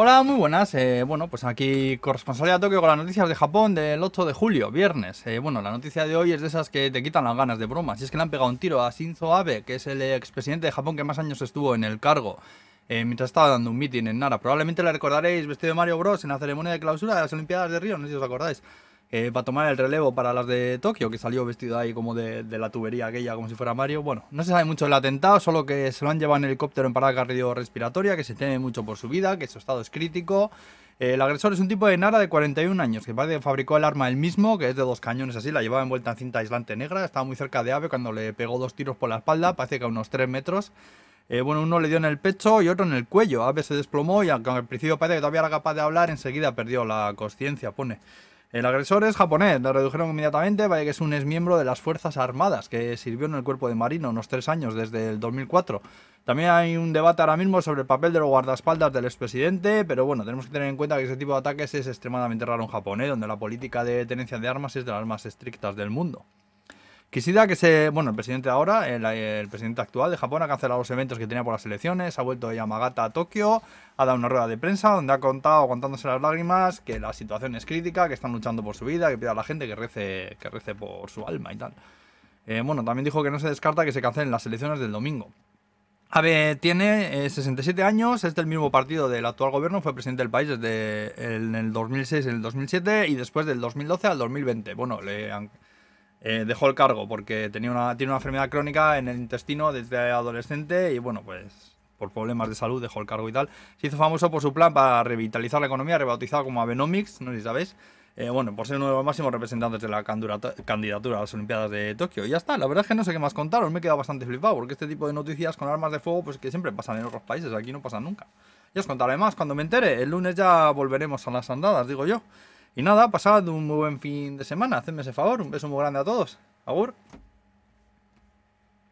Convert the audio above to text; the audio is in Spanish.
Hola, muy buenas. Eh, bueno, pues aquí corresponsalía a Tokio con las noticias de Japón del 8 de julio, viernes. Eh, bueno, la noticia de hoy es de esas que te quitan las ganas de bromas. Y es que le han pegado un tiro a Shinzo Abe, que es el expresidente de Japón que más años estuvo en el cargo, eh, mientras estaba dando un meeting en Nara. Probablemente le recordaréis vestido de Mario Bros. en la ceremonia de clausura de las Olimpiadas de Río, no sé si os acordáis. Eh, para tomar el relevo para las de Tokio, que salió vestido ahí como de, la tubería aquella, como si fuera Mario. Bueno, no se sabe mucho del atentado, solo que se lo han llevado en helicóptero en parada cardiorrespiratoria, que se teme mucho por su vida, que su estado es crítico. Eh, el agresor es un tipo de Nara de 41 años, que parece que fabricó el arma él mismo, que es de dos cañones así, la llevaba envuelta en cinta aislante negra, estaba muy cerca de Ave cuando le pegó dos tiros por la espalda, parece que a unos 3 metros. Eh, bueno, uno le dio en el pecho y otro en el cuello. Ave se desplomó y aunque al principio parece que todavía era capaz de hablar, enseguida perdió la conciencia, pone. El agresor es japonés, lo redujeron inmediatamente, vaya que es un exmiembro de las Fuerzas Armadas, que sirvió en el cuerpo de marino unos tres años, desde el 2004. También hay un debate ahora mismo sobre el papel de los guardaespaldas del expresidente, pero bueno, tenemos que tener en cuenta que ese tipo de ataques es extremadamente raro en Japón, ¿eh? donde la política de tenencia de armas es de las más estrictas del mundo. Quisiera que se. Bueno, el presidente ahora, el, presidente actual de Japón, ha cancelado los eventos que tenía por las elecciones, ha vuelto de Yamagata a Tokio, ha dado una rueda de prensa donde ha contado, aguantándose las lágrimas, que la situación es crítica, que están luchando por su vida, que pide a la gente que rece, que rece por su alma y tal. Eh, bueno, también dijo que no se descarta que se cancelen las elecciones del domingo. Abe tiene 67 eh, años, es del mismo partido del actual gobierno, fue presidente del país desde el, en el 2006 y el 2007 y después del 2012 al 2020. Bueno, le han eh, dejó el cargo porque tenía una, tiene una enfermedad crónica en el intestino desde adolescente y bueno, pues por problemas de salud dejó el cargo y tal. Se hizo famoso por su plan para revitalizar la economía, rebautizado como Abenomics, no sé si sabéis. Eh, bueno, por ser uno de los máximos representantes de la candidatura a las Olimpiadas de Tokio. Y ya está, la verdad es que no sé qué más contaros, me he quedado bastante flipado, porque este tipo de noticias con armas de fuego, pues que siempre pasan en otros países, aquí no pasan nunca. Ya os contaré más cuando me entere, el lunes ya volveremos a las andadas, digo yo. Y nada, pasad un muy buen fin de semana. Hacedme ese favor. Un beso muy grande a todos. Agur.